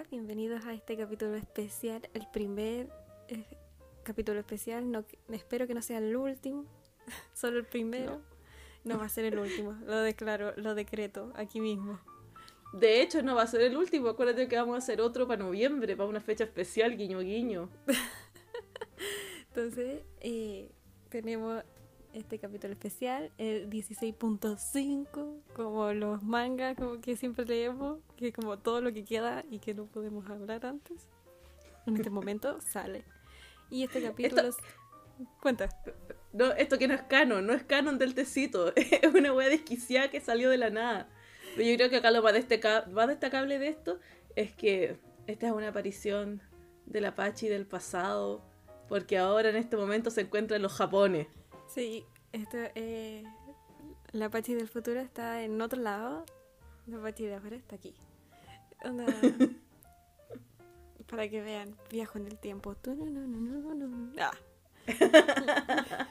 Hola, bienvenidos a este capítulo especial, el primer eh, capítulo especial. No, espero que no sea el último, solo el primero. No. va a ser el último, lo declaro, lo decreto aquí mismo. De hecho, no va a ser el último. Acuérdate que vamos a hacer otro para noviembre, para una fecha especial, guiño guiño. Entonces, eh, tenemos este capítulo especial, el 16.5, como los mangas como que siempre leemos, que como todo lo que queda y que no podemos hablar antes. En este momento sale. Y este capítulo... Esto... Cuenta. No, esto que no es canon, no es canon del tecito. Es una wea desquiciada que salió de la nada. Pero yo creo que acá lo más, más destacable de esto es que esta es una aparición del Apache del pasado, porque ahora en este momento se encuentra en los Japones. Sí, esto, eh, la Apache del futuro está en otro lado. La Apache de ahora está aquí. para que vean, viajo en el tiempo. Ah.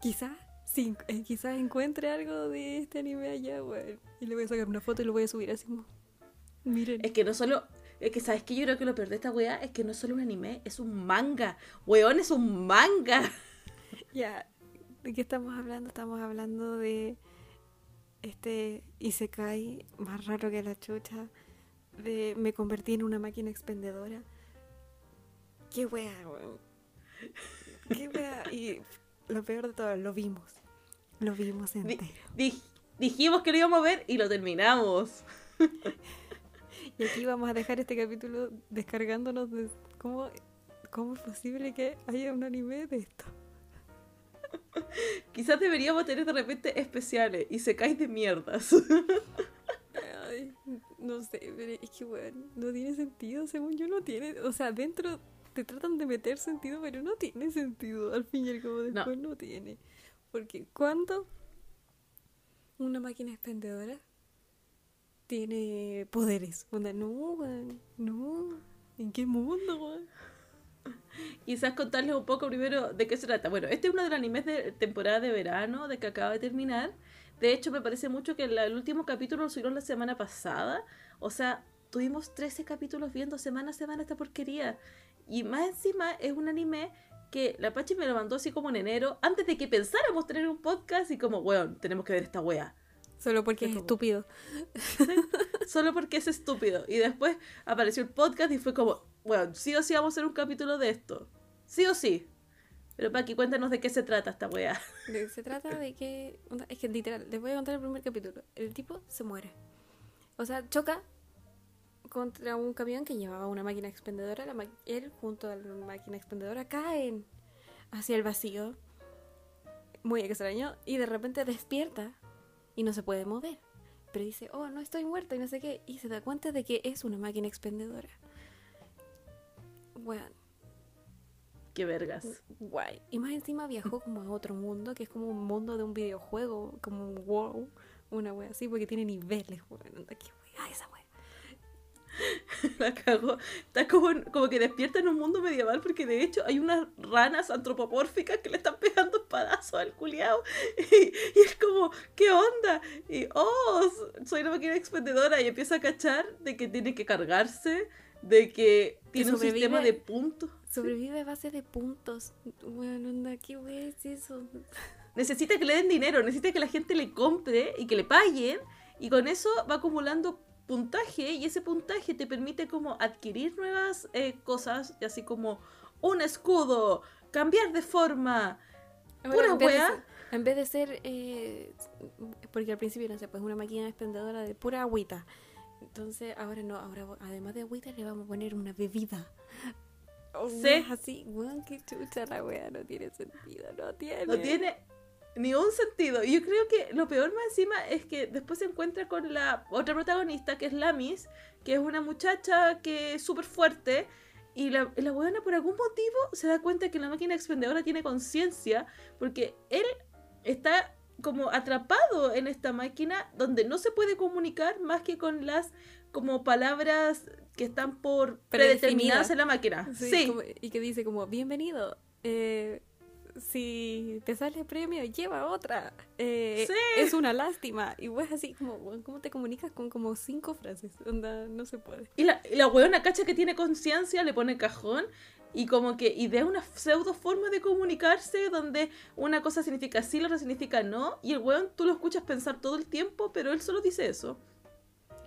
quizás sí, eh, quizás encuentre algo de este anime allá, Y le voy a sacar una foto y lo voy a subir así Miren. Es que no solo. Es que, ¿sabes que Yo creo que lo peor de esta weá es que no es solo un anime, es un manga. Weón, es un manga. Ya, ¿de qué estamos hablando? Estamos hablando de este Isekai más raro que la chucha, de me convertí en una máquina expendedora. Qué wea, weón. Qué wea. Y lo peor de todo, lo vimos. Lo vimos entero. dijimos que lo íbamos a ver y lo terminamos. y aquí vamos a dejar este capítulo descargándonos de cómo, cómo es posible que haya un anime de esto. Quizás deberíamos tener de repente especiales y se caen de mierdas. Ay, no sé, pero es que bueno, no tiene sentido, según yo no tiene, o sea, dentro te tratan de meter sentido, pero no tiene sentido, al fin y al cabo después no, tiene. Porque cuando una máquina expendedora tiene poderes, no, no, ¿en qué mundo, Quizás contarles un poco primero de qué se trata. Bueno, este es uno de los animes de temporada de verano, de que acaba de terminar. De hecho, me parece mucho que el, último capítulo lo subieron la semana pasada. O sea, tuvimos 13 capítulos viendo semana a semana esta porquería. Y más encima es un anime que la Pachi me lo mandó así como en enero, antes de que pensáramos tener un podcast y como, weón, tenemos que ver esta wea. Solo porque es, estúpido. Solo porque es estúpido. Y después apareció el podcast y fue como, bueno, sí o sí vamos a hacer un capítulo de esto. Sí o sí. Pero Paqui, cuéntanos de qué se trata esta weá. Se trata de que. Es que literal, les voy a contar el primer capítulo. El tipo se muere. O sea, choca contra un camión que llevaba una máquina expendedora. Él, junto a la máquina expendedora, caen hacia el vacío. Muy extraño. Y de repente despierta y no se puede mover. Pero dice, oh, no estoy muerto y no sé qué. Y se da cuenta de que es una máquina expendedora. Bueno. Qué vergas. Guay. Y más encima viajó como a otro mundo, que es como un mundo de un videojuego, como un wow. Una wea así, porque tiene niveles, weón. Qué wea esa wea. La cago. Está como, como que despierta en un mundo medieval porque de hecho hay unas ranas antropomórficas que le están pegando espadazos al culiao. Y, es como, ¿qué onda? Y, oh, soy una máquina expendedora y empieza a cachar de que tiene que cargarse de que tiene un sistema de puntos. Sobrevive a base de puntos. Bueno, onda, ¿qué es eso? Necesita que le den dinero, necesita que la gente le compre y que le paguen. Y con eso va acumulando puntaje y ese puntaje te permite como adquirir nuevas eh, cosas, así como un escudo, cambiar de forma. pura wea. en vez de ser, eh, porque al principio no sé, pues una máquina expendedora de pura agüita. Entonces, ahora no, ahora además de agüita le vamos a poner una bebida. sí. Así, weón, qué chucha la wea, no tiene sentido, no tiene. No tiene ni un sentido. Y yo creo que lo peor más encima es que después se encuentra con la otra protagonista, que es Lamis, que es una muchacha que es súper fuerte. Y la, la buena por algún motivo se da cuenta que la máquina expendedora tiene conciencia, porque él está como atrapado en esta máquina donde no se puede comunicar más que con las como palabras que están por predeterminadas en la máquina. Sí. y que dice como, bienvenido, eh, si te sale premio, lleva otra. Eh, Sí. Es una lástima. Y pues así como, ¿cómo te comunicas con como cinco frases? Onda, no se puede. Y la, y la weona cacha que tiene conciencia, le pone cajón y como que idea una pseudo forma de comunicarse donde una cosa significa sí, la otra significa no. Y el weón tú lo escuchas pensar todo el tiempo, pero él solo dice eso.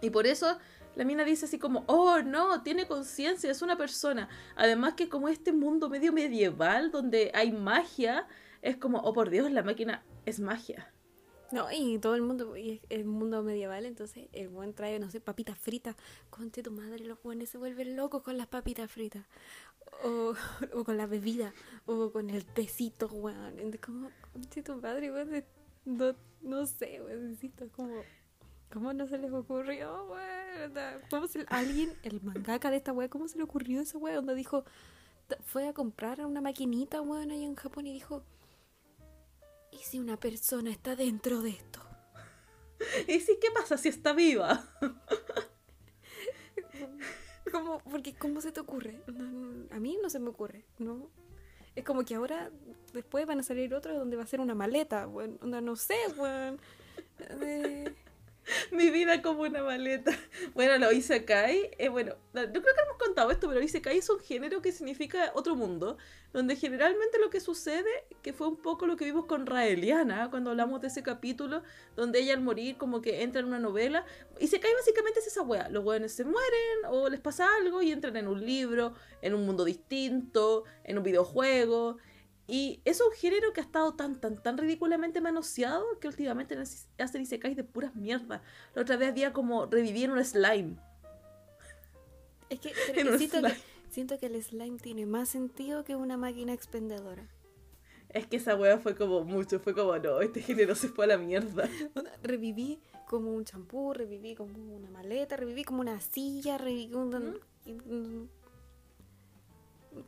Y por eso la mina dice así como, oh no, tiene conciencia, es una persona. Además que como este mundo medio medieval donde hay magia, es como, oh por Dios, la máquina es magia. No, y todo el mundo, y el mundo medieval, entonces el buen trae, no sé, papitas fritas. Conte tu madre, los buenos se vuelven locos con las papitas fritas. O, o con la bebida, o con el tecito, weón. Como, tu madre, weón, no, no sé, weón, como... ¿Cómo no se les ocurrió, weón? ¿Cómo se, alguien, el mangaka de esta weón, ¿cómo se le ocurrió esa weón? Donde dijo, fue a comprar una maquinita, weón, ahí en Japón y dijo, ¿y si una persona está dentro de esto? Y sí, ¿qué pasa si está viva? ¿Cómo, porque, ¿Cómo se te ocurre? A mí no se me ocurre, ¿no? Es como que ahora, después van a salir otros donde va a ser una maleta. Onda, no sé, weón. Eh, Mi vida como una maleta. Bueno, lo Isekai, eh, bueno, no creo que hemos contado esto, pero Isekai es un género que significa otro mundo, donde generalmente lo que sucede, que fue un poco lo que vimos con Raeliana, cuando hablamos de ese capítulo, donde ella al morir como que entra en una novela, Isekai básicamente es esa wea, los weones se mueren o les pasa algo y entran en un libro, en un mundo distinto, en un videojuego, y es un género que ha estado tan, tan, tan ridículamente manoseado que últimamente hacen isekais de puras mierdas. La otra vez había como revivir un slime. es que, siento, que siento que el slime tiene más sentido que una máquina expendedora. Es que esa wea fue como mucho, fue como, no, este género se fue a la mierda. Reviví como un champú, reviví como una maleta, reviví como una silla, reviví como un...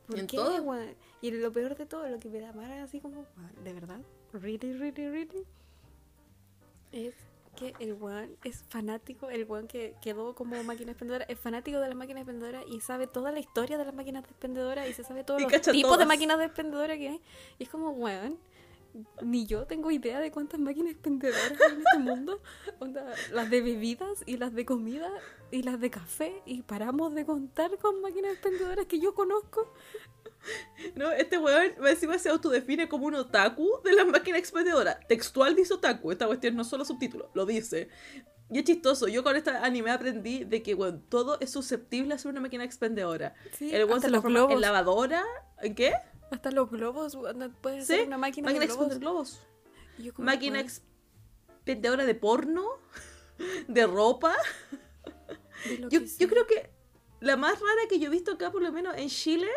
¿Por En qué, todo. Y lo peor de todo, lo que me da más así como, weón, ¿de verdad? ¿Really, really, really? Es que el weón es fanático, el weón que quedó como máquina expendedora, es fanático de las máquinas expendedoras y sabe toda la historia de las máquinas expendedoras y se sabe todos Y los tipos de todas. máquinas expendedoras que hay. Y es como, weón, ni yo tengo idea de cuántas máquinas expendedoras hay en este mundo. Onda, las de bebidas y las de comida y las de café. Y paramos de contar con máquinas expendedoras que yo conozco. No, este weón encima se autodefine como un otaku de las máquinas expendedoras. Textual dice otaku, esta cuestión no es solo subtítulo, lo dice. Y es chistoso, yo con este anime aprendí de que, weón, todo es susceptible a ser una máquina expendedora. Sí, El weón se los en lavadora, ¿en qué? Hasta los globos, puede Sí, ser una máquina, máquina de globos. globos. Yo Máquina expendedora de porno, de ropa. de Yo, yo creo que la más rara que yo he visto acá, por lo menos en Chile,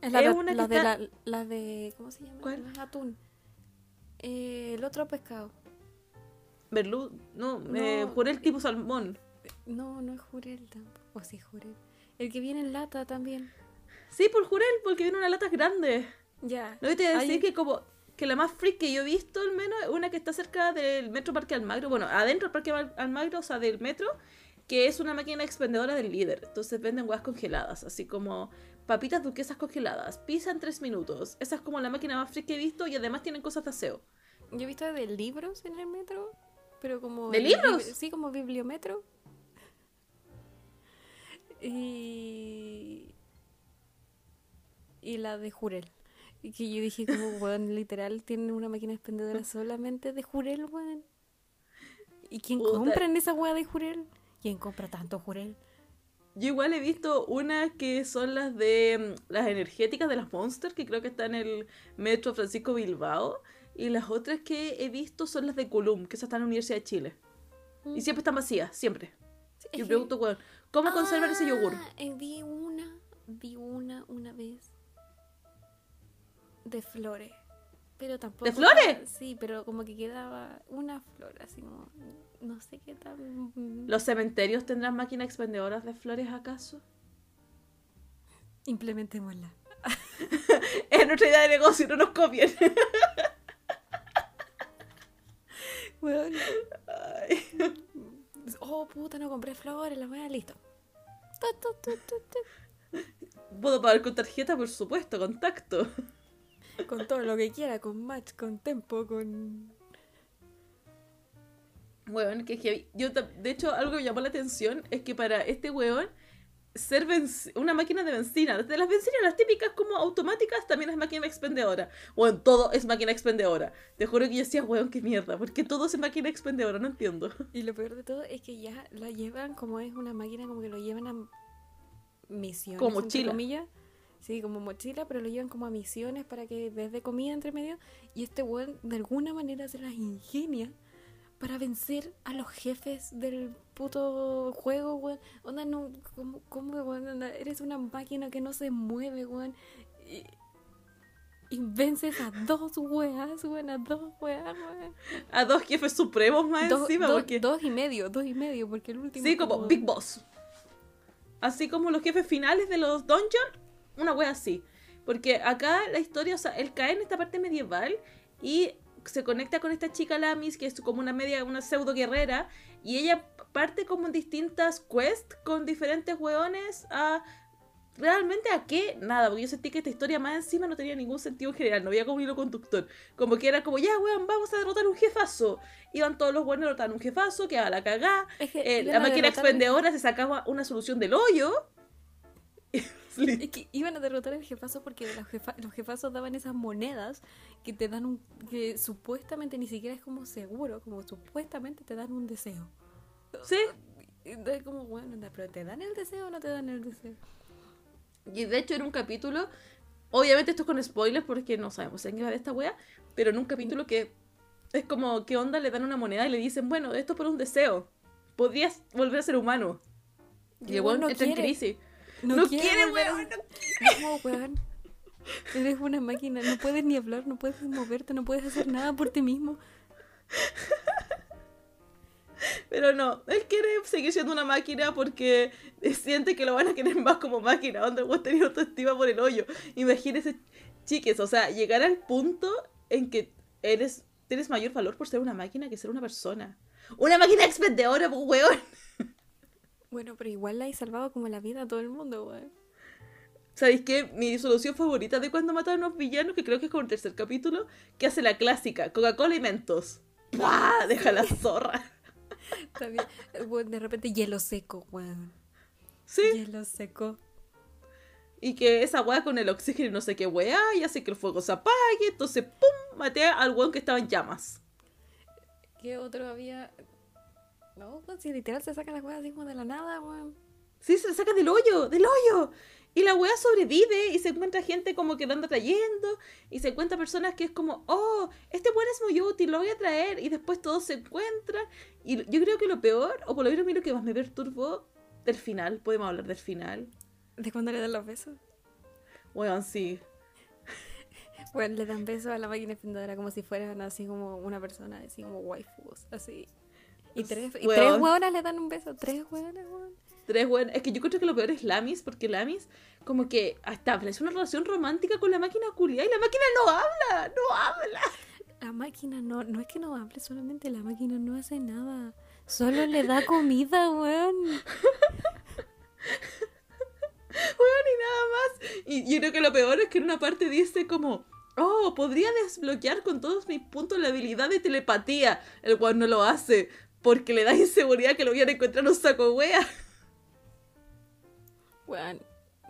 Es la, es de, que está- la, la de. ¿Cómo se llama? ¿Cuál? No atún. Eh, el otro pescado. Berlu, no, eh, jurel tipo salmón. No, no es jurel tampoco. O sí, jurel. El que viene en lata también. Sí, por jurel, porque viene una lata grande. Ya. No, te voy a decir que como que la más freak que yo he visto al menos es una que está cerca del Metro Parque Almagro, bueno, adentro del Parque Al- Almagro, o sea, del metro, que es una máquina expendedora del líder. Entonces venden guas congeladas, así como papitas duquesas congeladas, pizza en tres minutos. Esa es como la máquina más freak que he visto y además tienen cosas de aseo. Yo he visto de libros en el metro. Pero como. ¿De libros? Sí, como bibliometro. Y. Y la de Jurel. Y que yo dije, como, weón, literal, tienen una máquina expendedora solamente de Jurel, weón. ¿Y quién Puta. compra en esa weá de Jurel? ¿Quién compra tanto Jurel? Yo igual he visto unas que son las de mm, las energéticas de las Monster, que creo que está en el Metro Francisco Bilbao. Y las otras que he visto son las de Colum, que esas están en la Universidad de Chile. Y siempre están vacías, siempre. Sí, Y pregunto, weón, ¿cómo conservan ese yogur? Ah, eh, vi una, vi una una vez de flores. Pero tampoco. flores? estaba- Sí, pero como que quedaba una flor, así como. No sé qué tan. ¿Los cementerios tendrán máquinas expendedoras de flores acaso? Implementémosla. Es nuestra idea de negocio, no nos copien. Oh, puta, no compré flores, la weá, listo. Tu, tu, tu, tu, tu. Puedo pagar con tarjeta, por supuesto, contacto. Con todo lo que quiera, con match, con tempo, con... Weón, que heavy. Yo, de hecho, algo que me llamó la atención es que para este weón, ser una máquina de benzina, de las bencinas, las típicas como automáticas, también es máquina expendedora. Weón, todo es máquina expendedora. Te juro que yo decía, weón, qué mierda, porque todo es máquina expendedora, no entiendo. Y lo peor de todo es que ya la llevan como es una máquina, como que lo llevan a misiones. Como comillas. Sí, como mochila, pero lo llevan como a misiones para que desde comida entre medio. Y este weón de alguna manera se las ingenia para vencer a los jefes del puto juego, weón. Onda, no, ¿cómo, cómo weón? Onda, eres una máquina que no se mueve, weón. Y, y vences a dos weas, weón, a dos weas, weón. A dos jefes supremos más Dos- encima, porque... dos y medio, dos y medio, porque el último. Sí, es como Big Boss. Así como los jefes finales de los dungeons, una wea así. Porque acá la historia, o sea, él cae en esta parte medieval y se conecta con esta chica Lamis, que es como una media, una pseudo guerrera, y ella parte como en distintas quests con diferentes weones a... ¿Realmente a qué? Nada, porque yo sentí que esta historia más encima no tenía ningún sentido en general, no había como un hilo conductor. Como que era como, ya, weón, vamos a derrotar un jefazo. Iban todos los buenos a derrotar un jefazo, que a la cagá. Es que Eh, la máquina expendedora se sacaba una solución del hoyo. Es que iban a derrotar al jefazo porque los, jefa- los jefazos daban esas monedas que te dan un. que supuestamente ni siquiera es como seguro, como supuestamente te dan un deseo. Sí. Y Es como, bueno, pero ¿te dan el deseo o no te dan el deseo? Y de hecho en un capítulo, obviamente esto es con spoilers porque no sabemos en qué va de esta wea, pero en un capítulo que es como, ¿qué onda? Le dan una moneda y le dicen, bueno, esto es por un deseo. Podrías volver a ser humano. Y el el weón weón no entra en quiere. crisis. No quiere, volver a- weón, no No, weón. Eres una máquina, no puedes ni hablar, no puedes moverte, no puedes hacer nada por ti mismo. Pero no, él quiere seguir siendo una máquina porque siente que lo van a querer más como máquina, donde vos tenés autoestima por el hoyo. Imagínense, chiques, o sea, llegar al punto en que eres, tienes mayor valor por ser una máquina que ser una persona. Una máquina expendedora, pues, weón. Bueno, pero igual le hay salvado como la vida a todo el mundo, weón. ¿Sabéis qué? Mi solución favorita de cuando matan a unos villanos, que creo que es con el tercer capítulo, que hace la clásica, Coca-Cola y Mentos. ¡Pah! Deja la zorra. Está bien. Weón, de repente hielo seco, weón. Sí. Hielo seco. Y que esa weá con el oxígeno y no sé qué weá, y hace que el fuego se apague. Entonces, ¡pum! Maté al weón que estaba en llamas. ¿Qué otro había? No, pues si literal se saca las weas así como de la nada, weón. Sí, se saca del hoyo, del hoyo. Y la weá sobrevive y se encuentra gente como que lo anda trayendo. Y se encuentra personas que es como, oh, este weón es muy útil, lo voy a traer. Y después todos se encuentran. Y yo creo que lo peor, o por lo menos a mí lo que más me perturbó, del final. Podemos hablar del final. ¿De cuándo le dan los besos? Weón, sí. Bueno, le dan besos a la máquina expendedora como si fueran así como una persona, así como waifus, así. Y tres, y tres hueonas le dan un beso, tres hueonas, weón. Tres weón. Es que yo creo que lo peor es Lamis, porque Lamis, como que establece una relación romántica con la máquina culia y la máquina no habla, no habla. La máquina no, no es que no hable, solamente la máquina no hace nada. Solo le da comida, weón. Weón, y nada más. Y yo creo que lo peor es que en una parte dice como, oh, podría desbloquear con todos mis puntos la habilidad de telepatía. El weón no lo hace, porque le da inseguridad que lo vayan a encontrar un saco wea. Weón,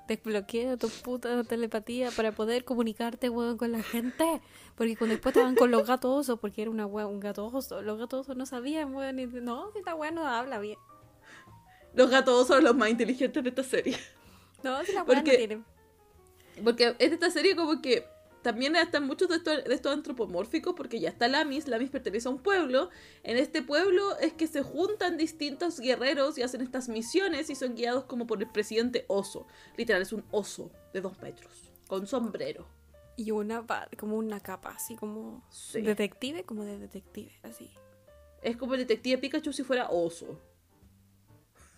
desbloquea tu puta telepatía para poder comunicarte, weón, con la gente. Porque cuando después estaban con los gatos osos, porque era una weón, un gato oso, los gatos osos no sabían, weón, y no, si esta weón no habla bien. Los gatos son los más inteligentes de esta serie. No, si la no Porque- tiene. Porque en esta serie como que también están muchos de estos, de estos antropomórficos porque ya está Lamis, Lamis pertenece a un pueblo. En este pueblo es que se juntan distintos guerreros y hacen estas misiones y son guiados como por el presidente oso. Literal, es un oso de dos metros, con sombrero. Y una, como una capa, así como Sí. detective, como de detective, así. Es como el detective Pikachu si fuera oso.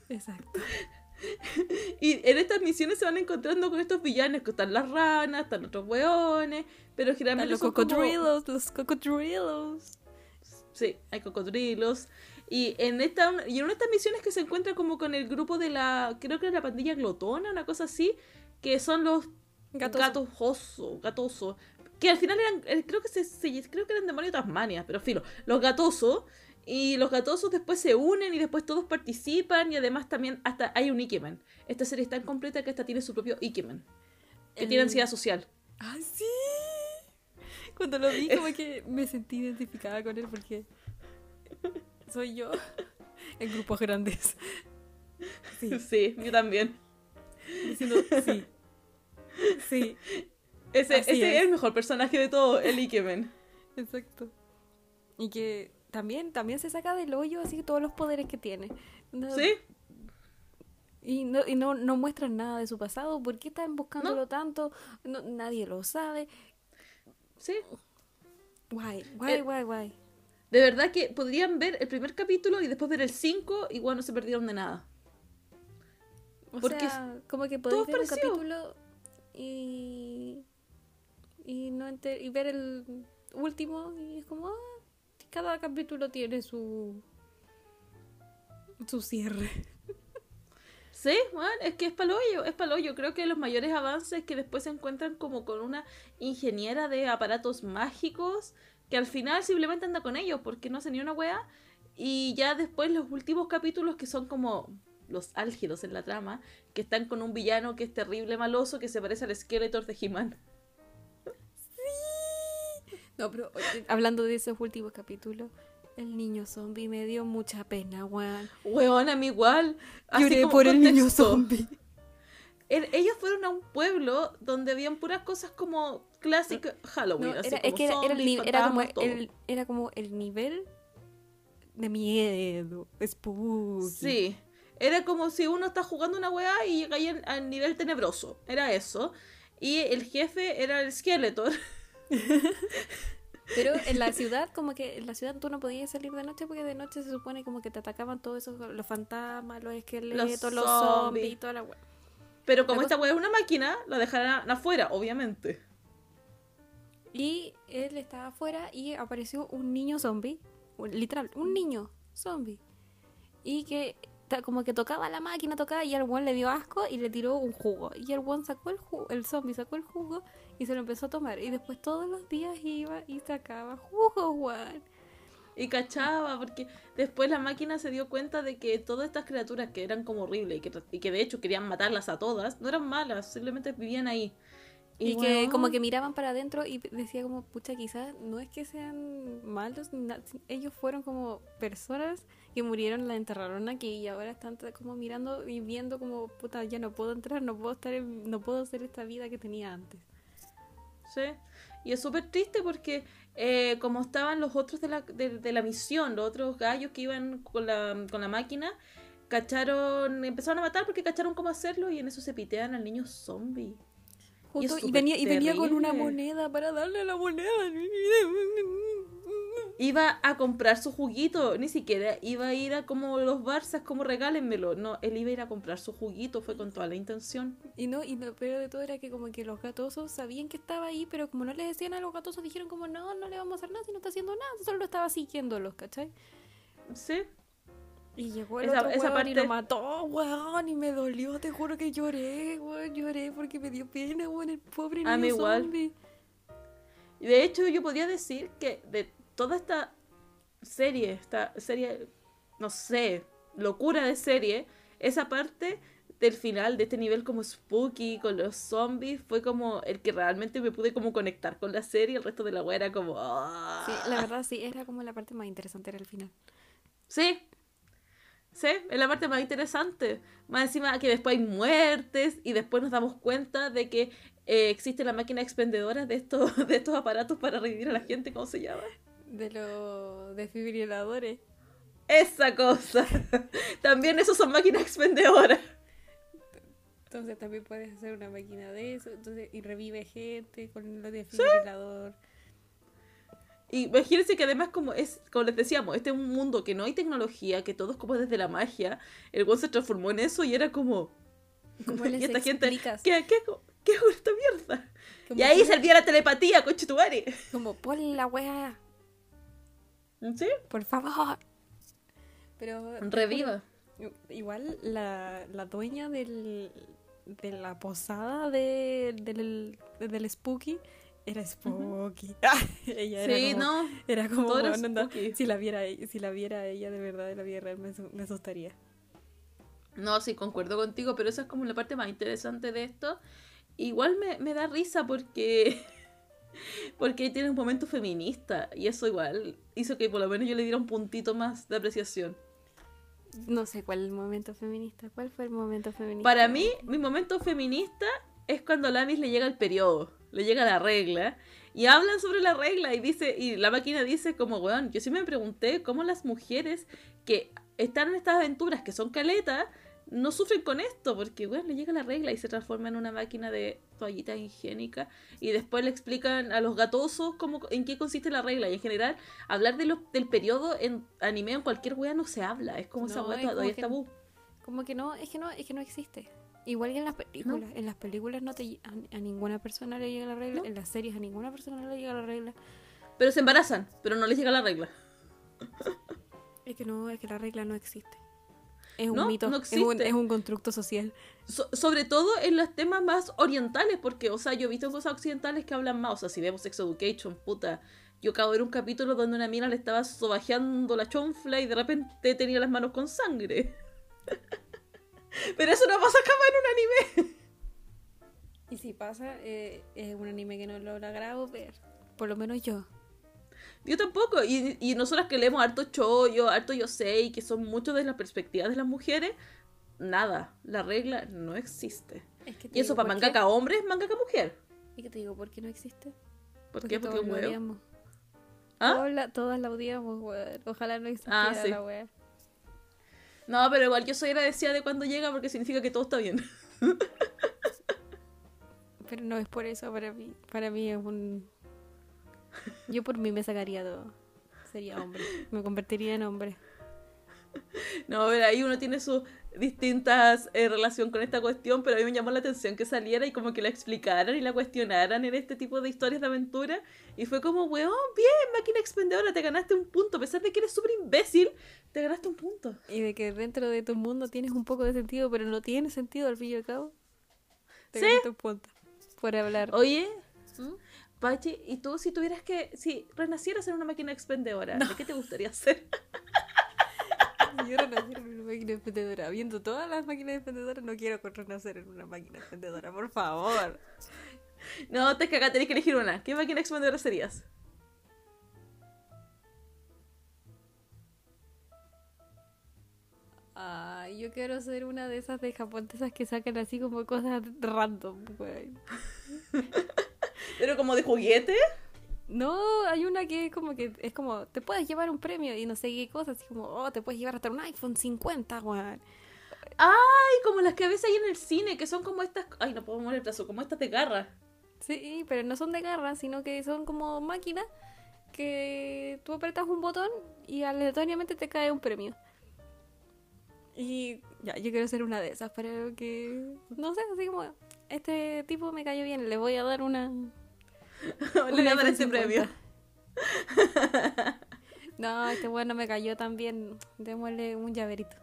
Exacto. Y en estas misiones se van encontrando con estos villanos, que están las ranas, están otros hueones, pero generalmente los como- cocodrilos, los cocodrilos. Sí, hay cocodrilos. Y en esta y en una de estas misiones que se encuentra como con el grupo de la, creo que es la pandilla glotona, una cosa así, que son los Gatos. gatos oso, gatoso. que al final eran, eh, creo que se, se- creo que eran demonios de Tasmania, pero filo, los gatosos, y los gatosos después se unen y después todos participan y además también hasta hay un Ikemen. Esta serie es tan completa que hasta tiene su propio Ikemen, que El- tiene ansiedad social. ¡Ah, sí! Cuando lo vi, como que me sentí identificada con él porque soy yo en grupos grandes. Sí, Sí, yo también. diciendo sí. Sí, Ese, ese es es. el mejor personaje de todo, el Ikemen. exacto. Y que también, también se saca del hoyo así todos los poderes que tiene. No- ¿Sí? Y no, y no, no muestran nada de su pasado. ¿Por qué están buscándolo tanto? No, nadie lo sabe. Sí. Guay, guay, Eh, guay, guay. De verdad que podrían ver el primer capítulo y después ver el 5 y bueno, no se perdieron de nada. O porque sea, como que podéis ver un parecido. capítulo y. y no enter- y ver el último y es como. Cada capítulo tiene su. su cierre. Sí, bueno, es que es palollo, es palollo. Creo que los mayores avances que después se encuentran como con una ingeniera de aparatos mágicos que al final simplemente anda con ellos porque no hace ni una wea. Y ya después los últimos capítulos que son como los álgidos en la trama, que están con un villano que es terrible, maloso, que se parece al Skeletor de He-Man. No, pero oye, hablando de esos últimos capítulos, el niño zombie me dio mucha pena, weón. Weón, a mí igual. Lloré como por el niño contexto. zombie. El- ellos fueron a un pueblo donde habían puras cosas como clásico Halloween. No, así era, es como que era, zombies, era como el, era como el nivel de miedo, spooky. Sí. Era como si uno está jugando una weá y llega ahí al nivel tenebroso. Era eso. Y el jefe era el Skeletor. Pero en la ciudad, como que en la ciudad tú no podías salir de noche porque de noche se supone como que te atacaban todos esos, los fantasmas, los esqueletos, los, zombies. zombies y toda la wea. Pero como La esta weá es una máquina, la dejarán afuera, obviamente. Y él estaba afuera y apareció un niño zombie, literal, un niño zombie. Y que como que tocaba la máquina, tocaba y al buen le dio asco y le tiró un jugo. Y el sacó el jugo, el zombie sacó el jugo y se lo empezó a tomar. Y después todos los días iba y sacaba jugo, weón. Y cachaba, porque después la máquina se dio cuenta de que todas estas criaturas que eran como horribles y que, y que de hecho querían matarlas a todas, no eran malas, simplemente vivían ahí. Y, que como que miraban para adentro y decía como, pucha, quizás no es que sean malos, ellos fueron como personas que murieron, la enterraron aquí y ahora están como mirando y viendo como, puta, ya no puedo entrar, no puedo estar, en- no puedo hacer esta vida que tenía antes. Sí. Y es súper triste porque eh, como estaban los otros de la, de, de la misión, los otros gallos que iban con la, con la máquina, cacharon, empezaron a matar porque cacharon cómo hacerlo y en eso se pitean al niño zombie. Justo, y, venía, y venía con una moneda para darle la moneda. Iba a comprar su juguito, ni siquiera iba a ir a como los Barzas, como regálenmelo. No, él iba a ir a comprar su juguito, fue con toda la intención. Y no, y lo peor de todo era que como que los gatosos sabían que estaba ahí, pero como no le decían a los gatosos, dijeron como, no, no le vamos a hacer nada si no está haciendo nada, solo lo estaba siguiéndolos, ¿cachai? Sí. Y llegó el Esa- otro esa weón y lo parte- mató, weón, y me dolió, te juro que lloré, weón, lloré porque me dio pena, weón, el pobre niño A mí zombie. De hecho, yo podría decir que de toda esta serie, esta serie, no sé, locura de serie, esa parte del final de este nivel como spooky con los zombies fue como el que realmente me pude como conectar con la serie, el resto de la wea era como... ah. Sí, la verdad sí, era como la parte más interesante era el final. Sí. Sí, es la parte más interesante. Más encima que después hay muertes y después nos damos cuenta de que eh, existe la máquina expendedora de estos, de estos aparatos para revivir a la gente, ¿cómo se llama? De los desfibriladores. Esa cosa. También esos son máquinas expendedoras. Entonces también puedes hacer una máquina de eso, entonces, y revive gente con el desfibrilador. Y imagínense que además como es, como les decíamos, este es un mundo que no hay tecnología, que todo es como desde la magia. El buen se transformó en eso y era como... ¿Cómo y les esta gente? ¿qué, qué, qué es esta mierda? Como Y ahí que- servía la telepatía, conchetumare. Como, ponle la wea, ¿Sí? por favor. Pero Reviva. Igual la, la dueña del, de la posada de, del, del Spooky era spooky. ella Sí, era como, no. era como todo bueno, si la viera ella- si la viera ella de verdad de la vida real me, me asustaría. No, sí, concuerdo contigo, pero esa es como la parte más interesante de esto. Igual me, me da risa porque. Porque tiene un momento feminista. Y eso igual hizo que por lo menos yo le diera un puntito más de apreciación. No sé cuál es el momento feminista. ¿Cuál fue el momento feminista? Para mí, mi momento feminista es cuando a Lamis le llega el periodo, le llega la regla, y hablan sobre la regla y dice, y la máquina dice como, weón, yo sí me pregunté cómo las mujeres que están en estas aventuras, que son caletas, no sufren con esto, porque, weón, le llega la regla y se transforma en una máquina de toallita higiénica, y después le explican a los gatosos cómo, en qué consiste la regla, y en general, hablar de los, del periodo en anime en cualquier wea no se habla, es como esa No, wea es como todavía es tabú. Como que no, es que no, es que no existe. Igual que en las películas. En las películas no te lle- a, a ninguna persona le llega la regla. No. En las series a ninguna persona le llega la regla. Pero se embarazan, pero no les llega la regla. Es que no, es que la regla no existe. Es un No, mito, no es, un, existe. es un constructo social. So- sobre todo en los temas más orientales, porque, o sea, yo he visto cosas occidentales que hablan más, o sea, si vemos Sex Education, puta, yo acabo de ver un capítulo donde una mina le estaba sobajeando la chonfla y de repente tenía las manos con sangre. Pero eso no pasa jamás en un anime. Y si pasa, eh, es un anime que no lo grabo ver. Por lo menos yo. Yo tampoco, y, y nosotras que leemos harto chollo, harto yosei, que son muchos de las perspectivas de las mujeres, nada, la regla no existe. Es que Y eso para ¿por qué? mangaka hombre es mangaka mujer. ¿Y qué te digo? ¿Por qué no existe? ¿Por qué? Porque todos un huevo. ¿Ah? Todas la- Todas la odiamos, weón. Ojalá no existiera Ah, sí. la wea. No, pero igual yo soy agradecida de cuando llega porque significa que todo está bien. Pero no es por eso, para mí. Para mí es un. Yo por mí me sacaría todo. Sería hombre. Me convertiría en hombre. No, a ver, ahí uno tiene sus distintas eh, relación con esta cuestión, pero a mí me llamó la atención que saliera y como que la explicaran y la cuestionaran en este tipo de historias de aventura. Y fue como, weón, bien, máquina expendedora, te ganaste un punto. A pesar de que eres súper imbécil, te ganaste un punto. Y de que dentro de tu mundo tienes un poco de sentido, pero no tiene sentido al fin y al cabo. Te Sí. ganaste un punto. Por hablar. Oye, ¿Mm? Pachi, ¿y tú si tuvieras que, si renacieras en una máquina expendedora, ¿de qué te gustaría ser? Yo renaciera en una máquina expendedora, viendo todas las máquinas expendedoras, no quiero renacer en una máquina expendedora, por favor. No, te cagas, tenés que elegir una. ¿Qué máquina expendedora serías? Ay, yo quiero ser una de esas de japonesas que sacan así como cosas random, güey. ¿Pero como de juguete? No, hay una que es como que es como te puedes llevar un premio y no sé qué cosas, así como, oh, te puedes llevar hasta un iPhone 50, güey. Ay, como las que ves ahí en el cine, que son como estas. Ay, no puedo mover el brazo, como estas de garra. Sí, pero no son de garra, sino que son como máquinas que tú apretas un botón y aleatoriamente te cae un premio. Y ya, yo quiero ser una de esas, pero que no sé, así como este tipo me cayó bien, le voy a dar una Le voy a dar ese 50. premio. No, este bueno me cayó también, démosle un llaverito.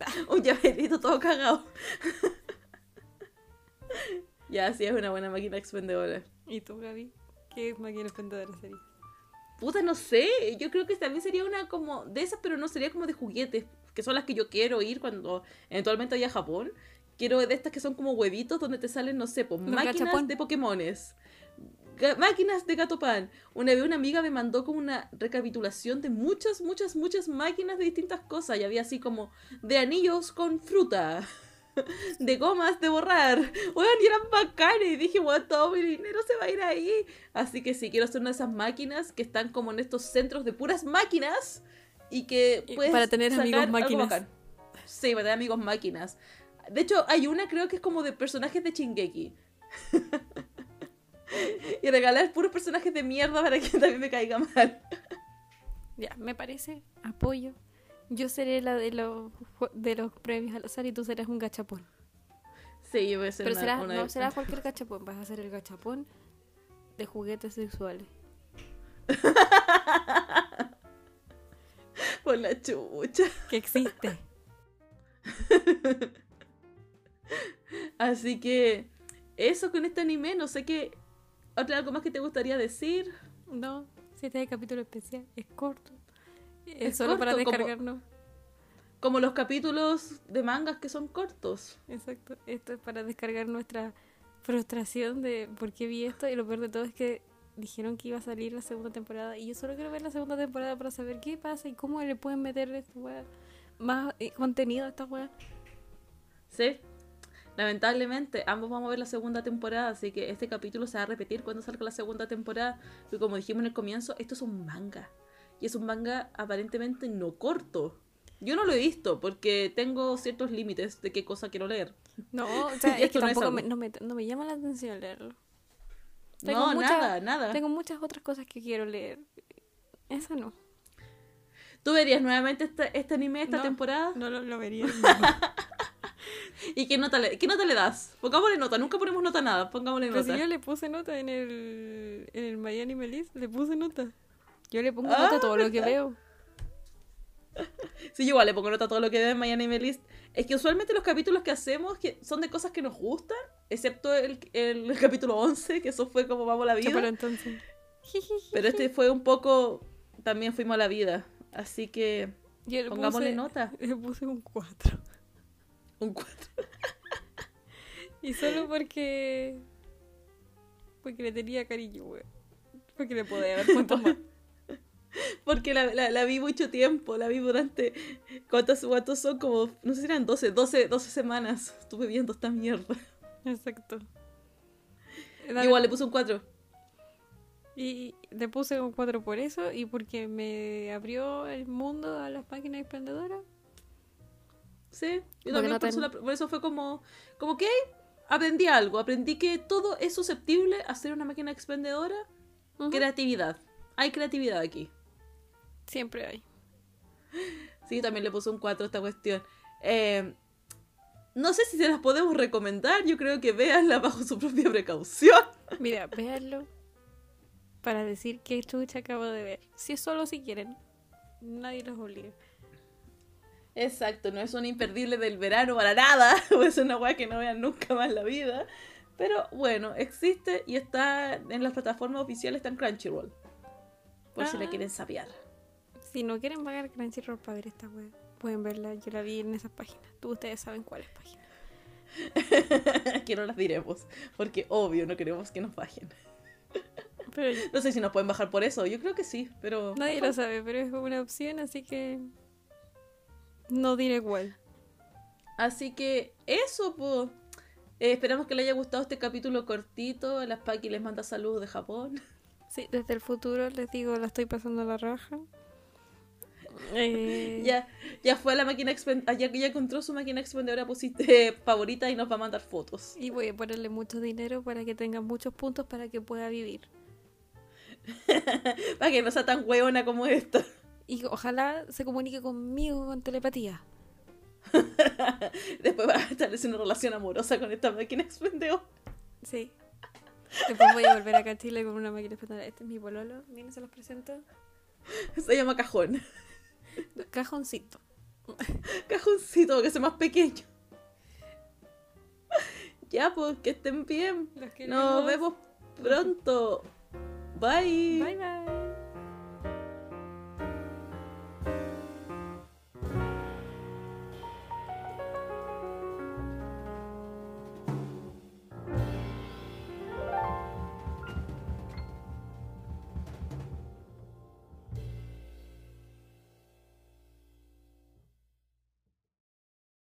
Un llaverito todo cagado. ya, sí, es una buena máquina expendedora. ¿Y tú, Gaby? ¿Qué máquina expendedora sería? Puta, no sé. Yo creo que también sería una como de esas, pero no sería como de juguetes, que son las que yo quiero ir cuando eventualmente vaya a Japón. Quiero de estas que son como huevitos donde te salen, no sé, pues máquinas de Pokémones. Máquinas de gato pan. Una vez una amiga me mandó como una recapitulación de muchas, muchas, muchas máquinas de distintas cosas. Y había así como de anillos con fruta. De gomas de borrar. Bueno, y eran bacanes. Y dije, bueno, todo mi dinero se va a ir ahí. Así que sí, quiero hacer una de esas máquinas que están como en estos centros de puras máquinas. Y que puedes para tener amigos sacar máquinas. Sí, para tener amigos máquinas. De hecho, hay una creo que es como de personajes de Chingeki. y regalar puros personajes de mierda para que también me caiga mal. Ya, me parece, apoyo. Yo seré la de los de los premios al azar y tú serás un gachapón. Sí, yo voy a ser Pero una, será, una- no será cualquier gachapón, vas a ser el gachapón de juguetes sexuales. por la chucha. Que existe. Así que eso con este anime, no sé qué ¿Otra algo más que te gustaría decir? No, si este es el capítulo especial, es corto. Es, Es solo para corto, descargarnos. Como los capítulos de mangas que son cortos. Exacto. Esto es para descargar nuestra frustración de por qué vi esto. Y lo peor de todo es que dijeron que iba a salir la segunda temporada. Y yo solo quiero ver la segunda temporada para saber qué pasa y cómo le pueden meter esta wea- más eh, contenido a esta wea. Sí. Lamentablemente, ambos vamos a ver la segunda temporada, así que este capítulo se va a repetir cuando salga la segunda temporada. Y como dijimos en el comienzo, esto es un manga. Y es un manga aparentemente no corto. Yo no lo he visto porque tengo ciertos límites de qué cosa quiero leer. No, o sea, es que esto no es tampoco me, no, me, no me llama la atención leerlo. no, nada, nada. Tengo muchas otras cosas que quiero leer. Eso no. ¿Tú verías nuevamente este, este anime esta No. temporada? No lo, lo vería. ¿Y qué nota, le, qué nota le das? Pongámosle nota, nunca ponemos nota a nada, pongámosle Pero nota. si yo le puse nota en el, en el Miami Melis, le puse nota. Yo le pongo Ah. nota a todo lo que veo. Sí, yo igual le pongo nota a todo lo que veo en My Anime List. Es que usualmente los capítulos que hacemos que son de cosas que nos gustan, excepto el, el capítulo 11, que eso fue como vamos a la vida. entonces. Pero este fue un poco, también fuimos a la vida. Así que Yo le pongámosle puse, nota. le puse un 4. Un 4. Y solo porque. Porque le tenía cariño, weón. Porque le podía haber puesto más. Porque la, la- la vi mucho tiempo, la vi durante... ¿Cuántos, cuántos son? Como, no sé si eran 12, 12, 12 semanas. Estuve viendo esta mierda. Exacto. Igual le puse un 4. Y le puse un 4 por eso y porque me abrió el mundo a las máquinas expendedoras. Sí, yo también no por, eso ten- la- por eso fue como, como que aprendí algo, aprendí que todo es susceptible a ser una máquina expendedora. Creatividad, hay creatividad aquí. Siempre hay. Sí, también le puse un 4 a esta cuestión. Eh, no sé si se las podemos recomendar, yo creo que véanla bajo su propia precaución. Mira, véanlo para decir qué chucha acabo de ver. Si es solo si quieren. Nadie los obliga. Exacto, no es un imperdible del verano para nada, es una weá que no vean nunca más en la vida. Pero bueno, existe y está en las plataformas oficiales, está en Crunchyroll. Por si la Ah. quieren sapear. Si no quieren pagar Crunchyroll para ver esta web, pueden verla. Yo la vi en esas páginas. Tú, ustedes saben cuáles páginas. que no las diremos, porque obvio no queremos que nos bajen. Pero yo- No sé si nos pueden bajar por eso, yo creo que sí, pero... nadie lo sabe, pero es una opción, así que no diré cuál. Así que eso, pues. esperamos que les haya gustado este capítulo cortito. Las Paki les manda saludos de Japón. Sí, desde el futuro les digo, la estoy pasando a la raja. Eh, Ya, ya fue a la máquina ah, ya, ya encontró su máquina expendedora eh, favorita y nos va a mandar fotos. Y voy a ponerle mucho dinero para que tenga muchos puntos para que pueda vivir. Para que no sea tan hueona como esta. Y ojalá se comunique conmigo con telepatía. Después va a establecer una relación amorosa con esta máquina expendedora. Sí. Después voy a volver acá a Chile con una máquina expendedora. Este es mi pololo. Miren, se los presento. Se llama cajón. Cajoncito. Cajoncito, que sea más pequeño. Ya, pues, que estén bien. Los Nos vemos pronto. Bye. Bye bye.